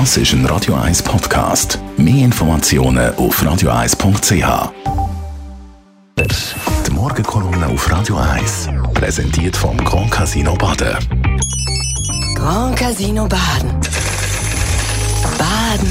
Das ist ein Radio 1 Podcast. Mehr Informationen auf radio1.ch. Die Morgenkolumne auf Radio 1 präsentiert vom Grand Casino Baden. Grand Casino Baden. Baden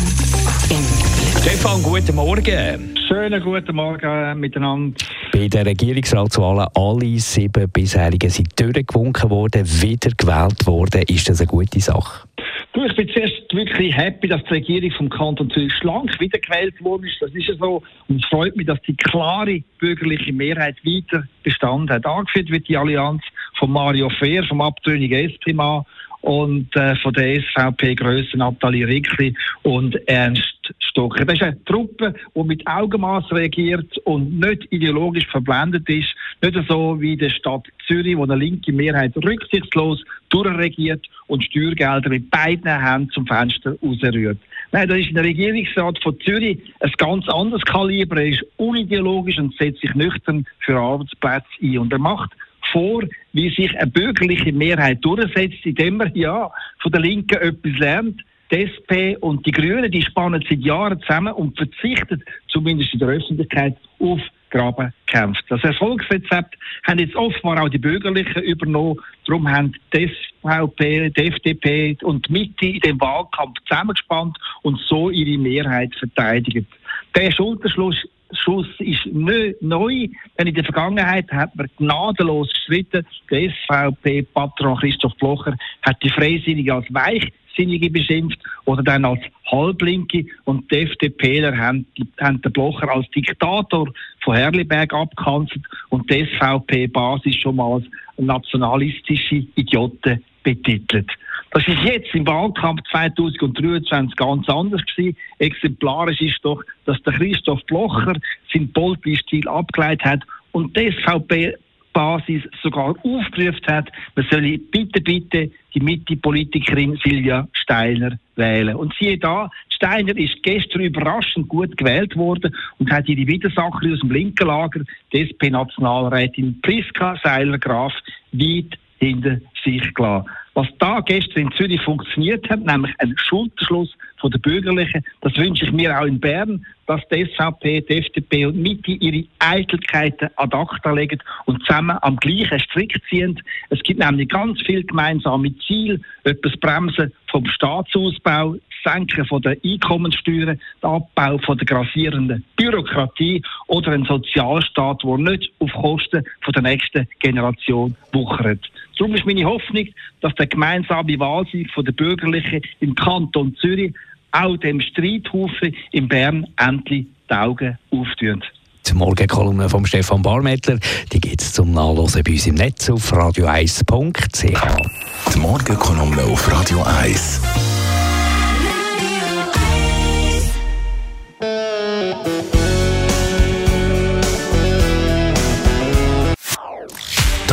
im Glück. Stefan, guten Morgen. Schönen guten Morgen miteinander. Bei den Regierungsratswahlen alle sieben bisherigen sind durchgewunken worden, wieder gewählt worden. Ist das eine gute Sache? Du, ich bin zuerst wirklich happy, dass die Regierung vom Kanton Zürich schlank wiedergewählt worden ist. Das ist ja so. Und es freut mich, dass die klare bürgerliche Mehrheit weiter Bestand hat. Angeführt wird die Allianz von Mario Fehr, vom abtrünnigen SP-Mann und äh, von der SVP-Grössen Nathalie Rickli und Ernst Stocker. Das ist eine Truppe, die mit Augenmaß reagiert und nicht ideologisch verblendet ist. Nicht so wie die Stadt Zürich, wo eine linke Mehrheit rücksichtslos durchregiert und Steuergelder mit beiden Händen zum Fenster rausrührt. Nein, da ist der Regierungsrat von Zürich ein ganz anderes Kaliber. Er ist unideologisch und setzt sich nüchtern für Arbeitsplätze ein. Und er macht vor, wie sich eine bürgerliche Mehrheit durchsetzt, indem man ja von der Linken etwas lernt. Die SP und die Grünen, die spannen seit Jahren zusammen und verzichten, zumindest in der Öffentlichkeit, auf Grabenkämpfe. Das Erfolgsrezept haben jetzt offenbar auch die Bürgerlichen übernommen. Darum haben die SVP, die FDP und die Mitte in dem Wahlkampf zusammengespannt und so ihre Mehrheit verteidigt. Der Schulterschluss Schuss ist nicht neu, denn in der Vergangenheit hat man gnadenlos gestritten. Der SVP-Patron Christoph Blocher hat die Freisinnigen als Weichsinnige beschimpft oder dann als Halblinke und die FDPler haben, haben den Blocher als Diktator von Herliberg abgekanzelt und die SVP-Basis schon mal als nationalistische Idioten betitelt. Das ist jetzt im Wahlkampf 2023 ganz anders gewesen. Exemplarisch ist doch, dass der Christoph Blocher seinen Politstil abgeleitet hat und die SVP Basis sogar aufgerufen hat, man solle bitte, bitte die Mitte-Politikerin Silvia Steiner wählen. Und siehe da, Steiner ist gestern überraschend gut gewählt worden und hat ihre Widersacherin aus dem linken Lager, die SP-Nationalrätin Priska Seiler-Graf, weit hinter sich gelassen. Was da gestern in Zürich funktioniert hat, nämlich ein Schulterschluss von der Bürgerlichen, das wünsche ich mir auch in Bern, dass die SVP, die FDP und Mitte ihre Eitelkeiten ad acta legen und zusammen am gleichen Strick ziehen. Es gibt nämlich ganz viele gemeinsame Ziele, etwas Bremsen vom Staatsausbau, Senken von der Einkommenssteuern, der Abbau von der grassierenden Bürokratie oder ein Sozialstaat, der nicht auf Kosten von der nächsten Generation wuchert. Darum ist meine Hoffnung, dass der gemeinsame Wahlsieg von der Bürgerlichen im Kanton Zürich auch dem Streithaufen in Bern endlich die Augen auftun. Die Morgenkolumne von Stefan Barmettler, die gibt es zum Nachlesen bei uns im Netz auf radio1.ch. Die Morgenkolumne auf Radio 1.